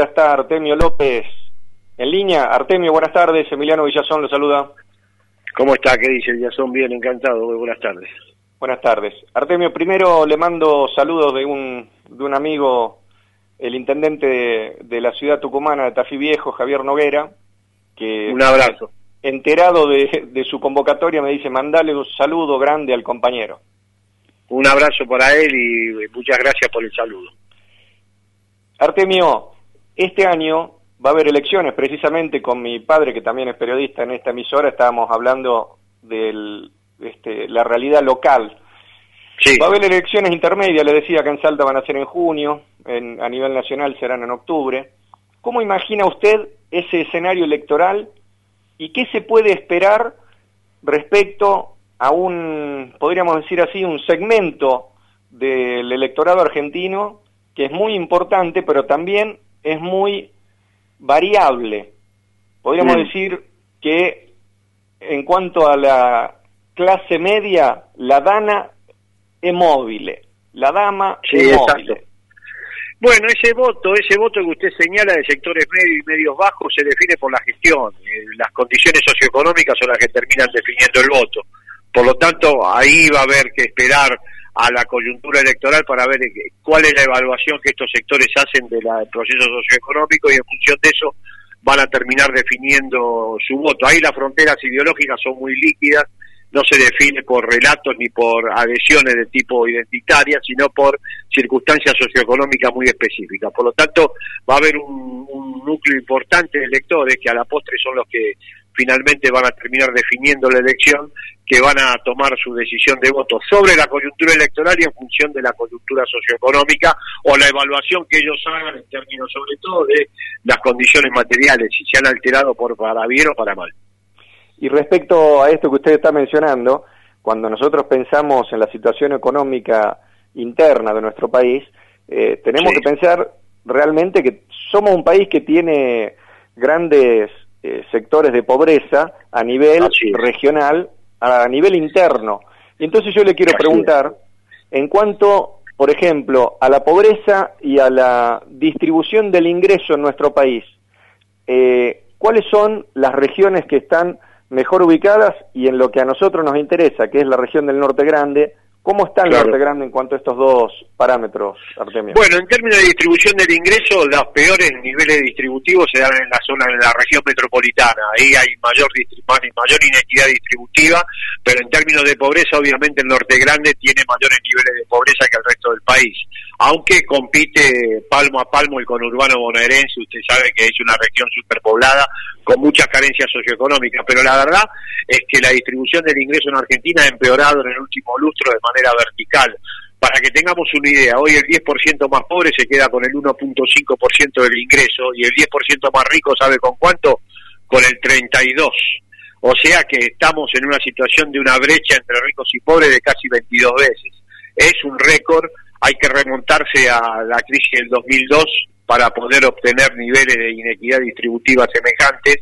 ya está Artemio López en línea. Artemio, buenas tardes. Emiliano Villazón lo saluda. ¿Cómo está? ¿Qué dice Villazón? Bien, encantado. buenas tardes. Buenas tardes. Artemio, primero le mando saludos de un, de un amigo, el intendente de, la ciudad tucumana de Tafí Viejo, Javier Noguera, que... Un abrazo. Enterado de, de su convocatoria me dice, mandale un saludo grande al compañero. Un abrazo para él y muchas gracias por el saludo. Artemio, este año va a haber elecciones, precisamente con mi padre, que también es periodista en esta emisora, estábamos hablando de este, la realidad local. Va a haber elecciones intermedias, le decía que en Salta van a ser en junio, a nivel nacional serán en octubre. ¿Cómo imagina usted ese escenario electoral y qué se puede esperar respecto a un, podríamos decir así, un segmento del electorado argentino que es muy importante, pero también es muy variable. Podríamos decir que en cuanto a la clase media, la dana es móvil, la dama es móvil. Bueno, ese voto, ese voto que usted señala de sectores medios y medios bajos se define por la gestión. Eh, las condiciones socioeconómicas son las que terminan definiendo el voto. Por lo tanto, ahí va a haber que esperar a la coyuntura electoral para ver cuál es la evaluación que estos sectores hacen del proceso socioeconómico y en función de eso van a terminar definiendo su voto. Ahí las fronteras ideológicas son muy líquidas, no se define por relatos ni por adhesiones de tipo identitaria, sino por circunstancias socioeconómicas muy específicas. Por lo tanto, va a haber un, un núcleo importante de electores que a la postre son los que finalmente van a terminar definiendo la elección que van a tomar su decisión de voto sobre la coyuntura electoral y en función de la coyuntura socioeconómica o la evaluación que ellos hagan en términos sobre todo de las condiciones materiales, si se han alterado por para bien o para mal. Y respecto a esto que usted está mencionando, cuando nosotros pensamos en la situación económica interna de nuestro país, eh, tenemos que pensar realmente que somos un país que tiene grandes eh, sectores de pobreza a nivel regional a nivel interno. Y entonces yo le quiero preguntar, en cuanto, por ejemplo, a la pobreza y a la distribución del ingreso en nuestro país, eh, ¿cuáles son las regiones que están mejor ubicadas y en lo que a nosotros nos interesa, que es la región del Norte Grande, ¿Cómo está el Norte Grande en cuanto a estos dos parámetros, Artemio? Bueno, en términos de distribución del ingreso, los peores niveles distributivos se dan en la zona de la región metropolitana. Ahí hay mayor, mayor inequidad distributiva, pero en términos de pobreza, obviamente el Norte Grande tiene mayores niveles de pobreza que el resto del país. Aunque compite palmo a palmo el conurbano bonaerense, usted sabe que es una región superpoblada con muchas carencias socioeconómicas, pero la verdad es que la distribución del ingreso en Argentina ha empeorado en el último lustro de manera vertical. Para que tengamos una idea, hoy el 10% más pobre se queda con el 1.5% del ingreso y el 10% más rico, ¿sabe con cuánto? Con el 32%. O sea que estamos en una situación de una brecha entre ricos y pobres de casi 22 veces. Es un récord, hay que remontarse a la crisis del 2002 para poder obtener niveles de inequidad distributiva semejantes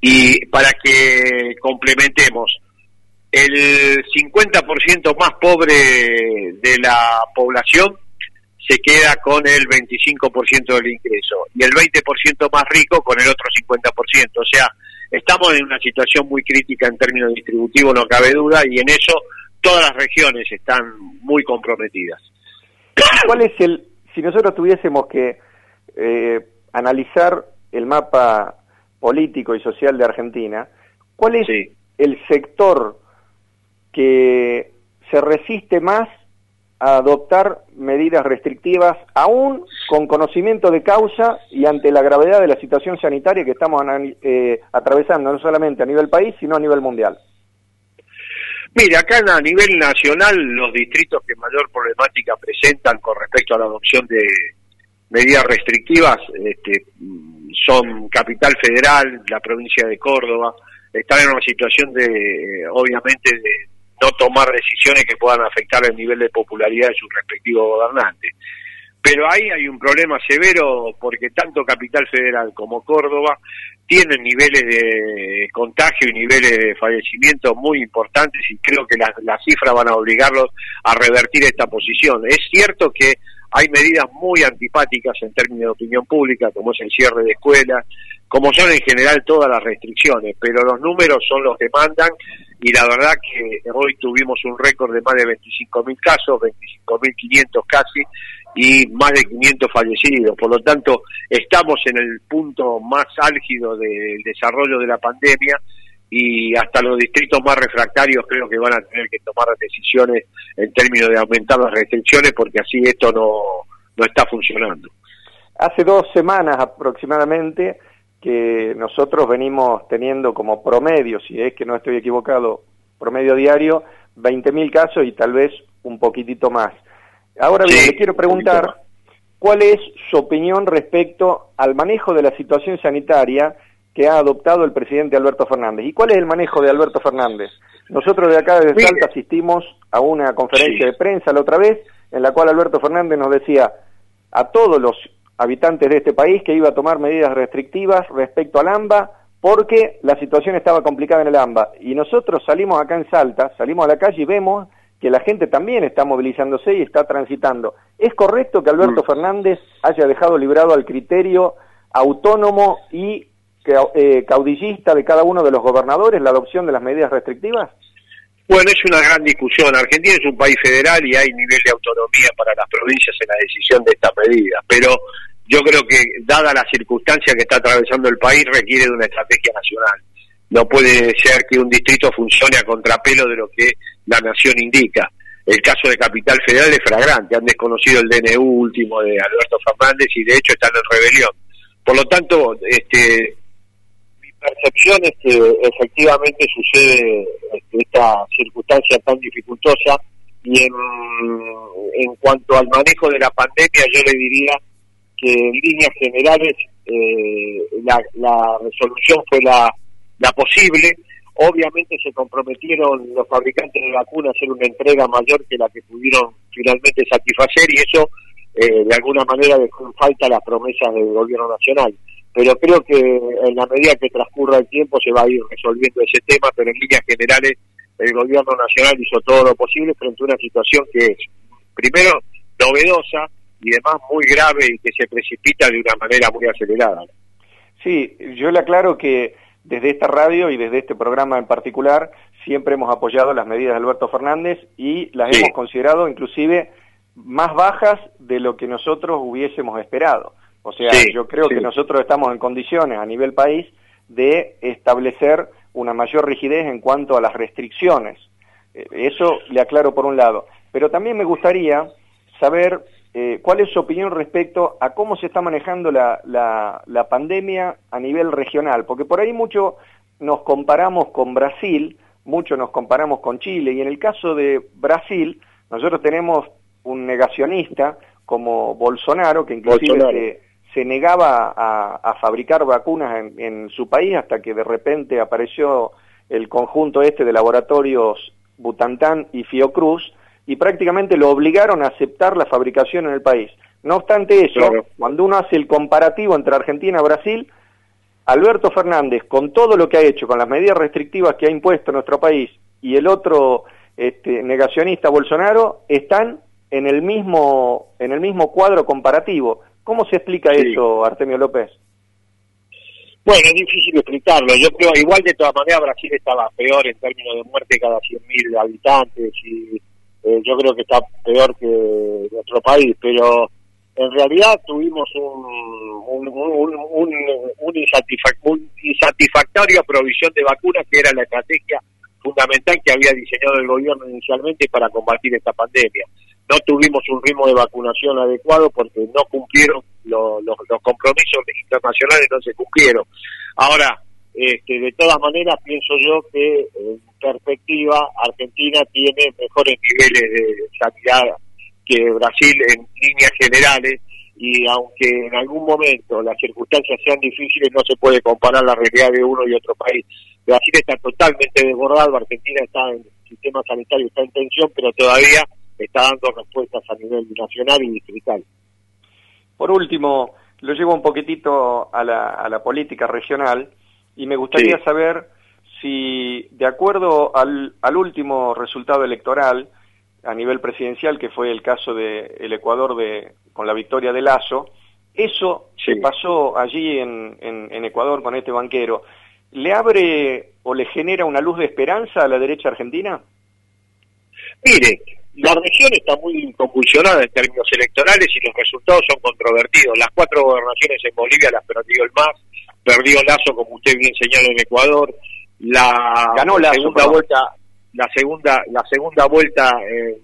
y para que complementemos el 50% más pobre de la población se queda con el 25% del ingreso y el 20% más rico con el otro 50%. O sea, estamos en una situación muy crítica en términos distributivos, no cabe duda, y en eso todas las regiones están muy comprometidas. ¿Cuál es el, si nosotros tuviésemos que eh, analizar el mapa político y social de Argentina, ¿cuál es el sector que se resiste más a adoptar medidas restrictivas, aún con conocimiento de causa y ante la gravedad de la situación sanitaria que estamos eh, atravesando, no solamente a nivel país, sino a nivel mundial? Mira, acá a nivel nacional los distritos que mayor problemática presentan con respecto a la adopción de, medidas restrictivas este, son Capital Federal, la provincia de Córdoba, están en una situación de, obviamente, de no tomar decisiones que puedan afectar el nivel de popularidad de sus respectivos gobernantes. Pero ahí hay un problema severo porque tanto Capital Federal como Córdoba tienen niveles de contagio y niveles de fallecimiento muy importantes y creo que las, cifras van a obligarlos a revertir esta posición. Es cierto que hay medidas muy antipáticas en términos de opinión pública, como es el cierre de escuelas, como son en general todas las restricciones, pero los números son los que mandan y la verdad que hoy tuvimos un récord de más de 25.000 casos, 25.500 casi, y más de 500 fallecidos. Por lo tanto, estamos en el punto más álgido del desarrollo de la pandemia y hasta los distritos más refractarios creo que van a tener que tomar decisiones en términos de aumentar las restricciones porque así esto no, no está funcionando. Hace dos semanas aproximadamente que nosotros venimos teniendo como promedio, si es que no estoy equivocado, promedio diario, 20.000 casos y tal vez un poquitito más. Ahora bien, le quiero preguntar cuál es su opinión respecto al manejo de la situación sanitaria que ha adoptado el presidente Alberto Fernández. ¿Y cuál es el manejo de Alberto Fernández? Nosotros de acá desde Salta asistimos a una conferencia de prensa la otra vez en la cual Alberto Fernández nos decía a todos los habitantes de este país que iba a tomar medidas restrictivas respecto al AMBA porque la situación estaba complicada en el AMBA. Y nosotros salimos acá en Salta, salimos a la calle y vemos que la gente también está movilizándose y está transitando. ¿Es correcto que Alberto mm. Fernández haya dejado librado al criterio autónomo y eh, caudillista de cada uno de los gobernadores la adopción de las medidas restrictivas? Bueno, es una gran discusión. Argentina es un país federal y hay nivel de autonomía para las provincias en la decisión de esta medida, pero yo creo que, dada la circunstancia que está atravesando el país, requiere de una estrategia nacional. No puede ser que un distrito funcione a contrapelo de lo que la nación indica. El caso de Capital Federal es fragrante, han desconocido el DNU último de Alberto Fernández y de hecho están en rebelión. Por lo tanto, este, mi percepción es que efectivamente sucede este, esta circunstancia tan dificultosa y en, en cuanto al manejo de la pandemia yo le diría que en líneas generales eh, la, la, resolución fue la, la posible. Obviamente se comprometieron los fabricantes de vacunas a hacer una entrega mayor que la que pudieron finalmente satisfacer y eso eh, de alguna manera dejó en falta las promesas del gobierno nacional. Pero creo que en la medida que transcurra el tiempo se va a ir resolviendo ese tema, pero en líneas generales el gobierno nacional hizo todo lo posible frente a una situación que es, primero, novedosa, y demás muy grave y que se precipita de una manera muy acelerada. Sí, yo le aclaro que desde esta radio y desde este programa en particular siempre hemos apoyado las medidas de Alberto Fernández y las hemos considerado inclusive más bajas de lo que nosotros hubiésemos esperado. O sea, yo creo que nosotros estamos en condiciones a nivel país de establecer una mayor rigidez en cuanto a las restricciones. Eh, eso le aclaro por un lado. Pero también me gustaría saber eh, ¿cuál es su opinión respecto a cómo se está manejando la, la, pandemia a nivel regional? Porque por ahí mucho nos comparamos con Brasil, mucho nos comparamos con Chile, y en el caso de Brasil, nosotros tenemos un negacionista como Bolsonaro, que inclusive Se, negaba a, fabricar vacunas en, en, su país hasta que de repente apareció el conjunto este de laboratorios Butantan y Fiocruz, y prácticamente lo obligaron a aceptar la fabricación en el país. No obstante eso, cuando uno hace el comparativo entre Argentina y Brasil, Alberto Fernández, con todo lo que ha hecho, con las medidas restrictivas que ha impuesto nuestro país, y el otro este, negacionista Bolsonaro, están en el mismo, en el mismo cuadro comparativo. ¿Cómo se explica eso, Artemio López? Bueno, es difícil explicarlo. Yo creo, igual de todas maneras, Brasil estaba peor en términos de muerte cada 100.000 habitantes y eh, yo creo que está peor que nuestro país, pero en realidad tuvimos un, un, un, un, insatisfactoria provisión de vacunas, que era la estrategia fundamental que había diseñado el gobierno inicialmente para combatir esta pandemia. No tuvimos un ritmo de vacunación adecuado porque no cumplieron los, los compromisos internacionales, no se cumplieron. Ahora, este, de todas maneras, pienso yo que en perspectiva Argentina tiene mejores niveles de sanidad que Brasil en líneas generales y aunque en algún momento las circunstancias sean difíciles, no se puede comparar la realidad de uno y otro país. Brasil está totalmente desbordado, Argentina está en el sistema sanitario, está en tensión, pero todavía está dando respuestas a nivel nacional y distrital. Por último, lo llevo un poquitito a la, a la política regional y me gustaría saber si, de acuerdo al, al, último resultado electoral, a nivel presidencial, que fue el caso del el Ecuador de, con la victoria de Lazo. Eso se pasó allí en, en, Ecuador con este banquero. ¿Le abre o le genera una luz de esperanza a la derecha argentina? Mire, la región está muy convulsionada en términos electorales y los resultados son controvertidos. Las cuatro gobernaciones en Bolivia las perdió el MAS, perdió Lazo, como usted bien señala, en Ecuador. La Ganó segunda vuelta, la segunda, la segunda vuelta en,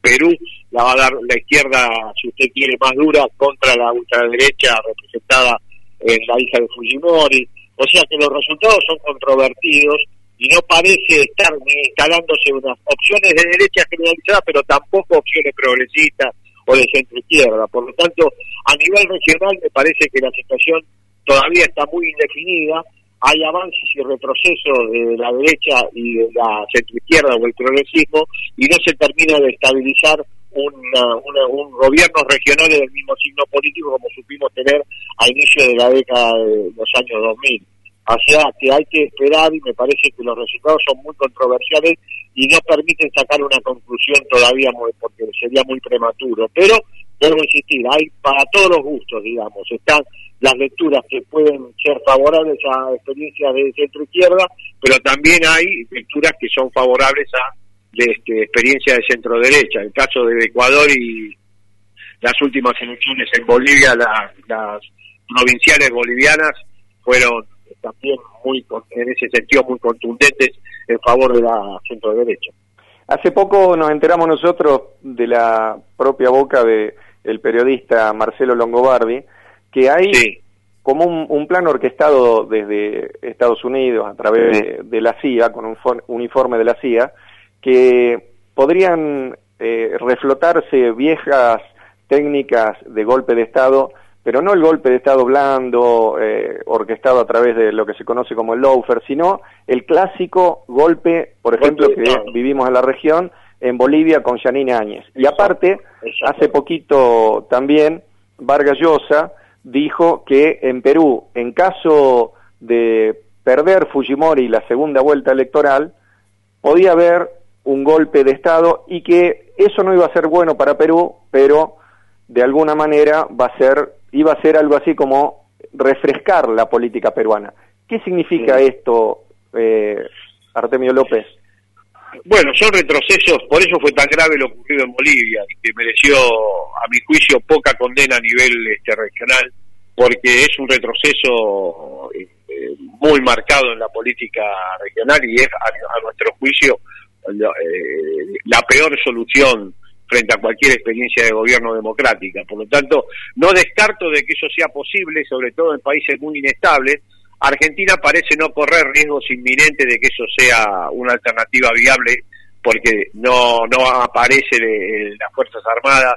Perú la va a dar la izquierda, si usted quiere, más dura contra la ultraderecha representada en la hija de Fujimori. O sea que los resultados son controvertidos y no parece estar instalándose unas opciones de derecha generalizada, pero tampoco opciones progresistas o de centro izquierda. Por lo tanto, a nivel regional me parece que la situación todavía está muy indefinida. Hay avances y retrocesos de la derecha y de la centro izquierda o el progresismo y no se termina de estabilizar una, un gobierno regional del mismo signo político como supimos tener a inicio de la década de los años 2000. O sea que hay que esperar y me parece que los resultados son muy controversiales y no permiten sacar una conclusión todavía porque sería muy prematuro. Pero, debo insistir, hay para todos los gustos, digamos, están las lecturas que pueden ser favorables a experiencias de centro izquierda, pero también hay lecturas que son favorables a de, este, experiencia de centro derecha. El caso de Ecuador y las últimas elecciones en Bolivia, las provinciales bolivianas fueron también muy en ese sentido muy contundentes en favor de la centro derecha. Hace poco nos enteramos nosotros de la propia boca de el periodista Marcelo Longobardi que hay como un, plan orquestado desde Estados Unidos a través de, la CIA con un, un informe de la CIA que podrían eh, reflotarse viejas técnicas de golpe de Estado pero no el golpe de Estado blando, eh, orquestado a través de lo que se conoce como el lawfare, sino el clásico golpe, por ejemplo, que vivimos en la región, en Bolivia con Yanine Áñez. Y aparte, hace poquito también, Vargas Llosa dijo que en Perú, en caso de perder Fujimori la segunda vuelta electoral, podía haber un golpe de Estado y que eso no iba a ser bueno para Perú, pero de alguna manera va a ser iba a ser algo así como refrescar la política peruana. ¿Qué significa esto, eh, Artemio López? Bueno, son retrocesos, por eso fue tan grave lo ocurrido en Bolivia y que mereció, a mi juicio, poca condena a nivel este, regional, porque es un retroceso eh, muy marcado en la política regional y es, a, nuestro juicio, eh, la peor solución frente a cualquier experiencia de gobierno democrática. Por lo tanto, no descarto de que eso sea posible, sobre todo en países muy inestables. Argentina parece no correr riesgos inminentes de que eso sea una alternativa viable, porque no, no aparece las Fuerzas Armadas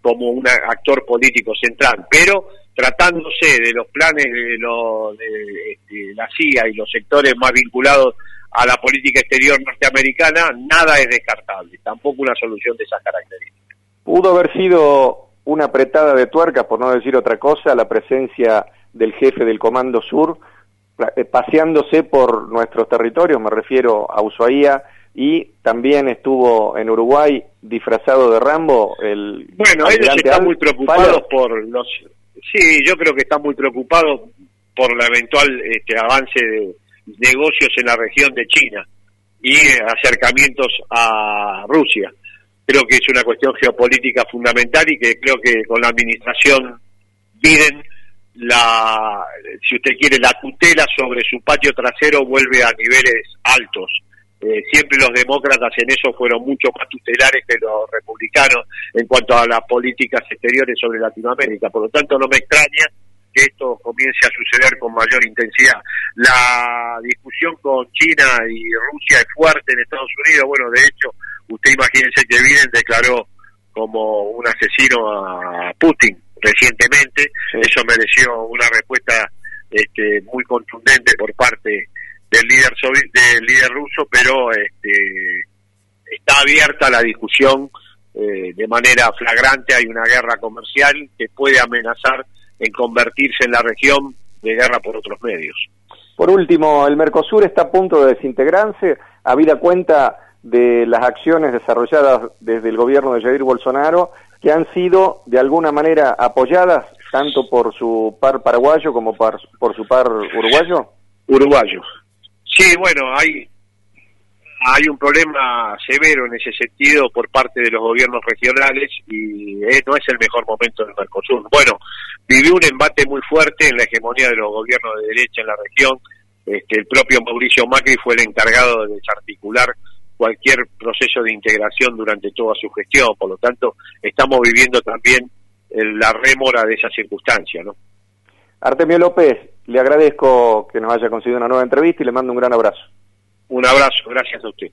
como un actor político central. Pero tratándose de los planes de, de este, la CIA y los sectores más vinculados a la política exterior norteamericana, nada es descartable, tampoco una solución de esas características. Pudo haber sido una apretada de tuerca, por no decir otra cosa, la presencia del jefe del Comando Sur paseándose por nuestros territorios, me refiero a Ushuaia, y también estuvo en Uruguay disfrazado de Rambo. El bueno, ellos están muy preocupados por los... Sí, yo creo que están muy preocupados por la eventual este, avance de, negocios en la región de China y acercamientos a Rusia. Creo que es una cuestión geopolítica fundamental y que creo que con la administración Biden, la, si usted quiere, la tutela sobre su patio trasero vuelve a niveles altos. Eh, siempre los demócratas en eso fueron mucho más tutelares que los republicanos en cuanto a las políticas exteriores sobre Latinoamérica. Por lo tanto, no me extraña que esto comience a suceder con mayor intensidad. La discusión con China y Rusia es fuerte en Estados Unidos. Bueno, de hecho, usted imagínese que Biden declaró como un asesino a Putin recientemente. Eso mereció una respuesta este, muy contundente por parte del líder del líder ruso, pero este, está abierta la discusión eh, de manera flagrante. Hay una guerra comercial que puede amenazar en convertirse en la región de guerra por otros medios. Por último, el Mercosur está a punto de desintegrarse, habida cuenta de las acciones desarrolladas desde el gobierno de Jair Bolsonaro que han sido de alguna manera apoyadas tanto por su par paraguayo como por, por su par uruguayo? Uruguayo. Sí, bueno, hay hay un problema severo en ese sentido por parte de los gobiernos regionales y eh, no es el mejor momento del Mercosur. Bueno, vivió un embate muy fuerte en la hegemonía de los gobiernos de derecha en la región. Este, el propio Mauricio Macri fue el encargado de desarticular cualquier proceso de integración durante toda su gestión. Por lo tanto, estamos viviendo también la rémora de esa circunstancia, ¿no? Artemio López, le agradezco que nos haya conseguido una nueva entrevista y le mando un gran abrazo. Un abrazo, gracias a usted.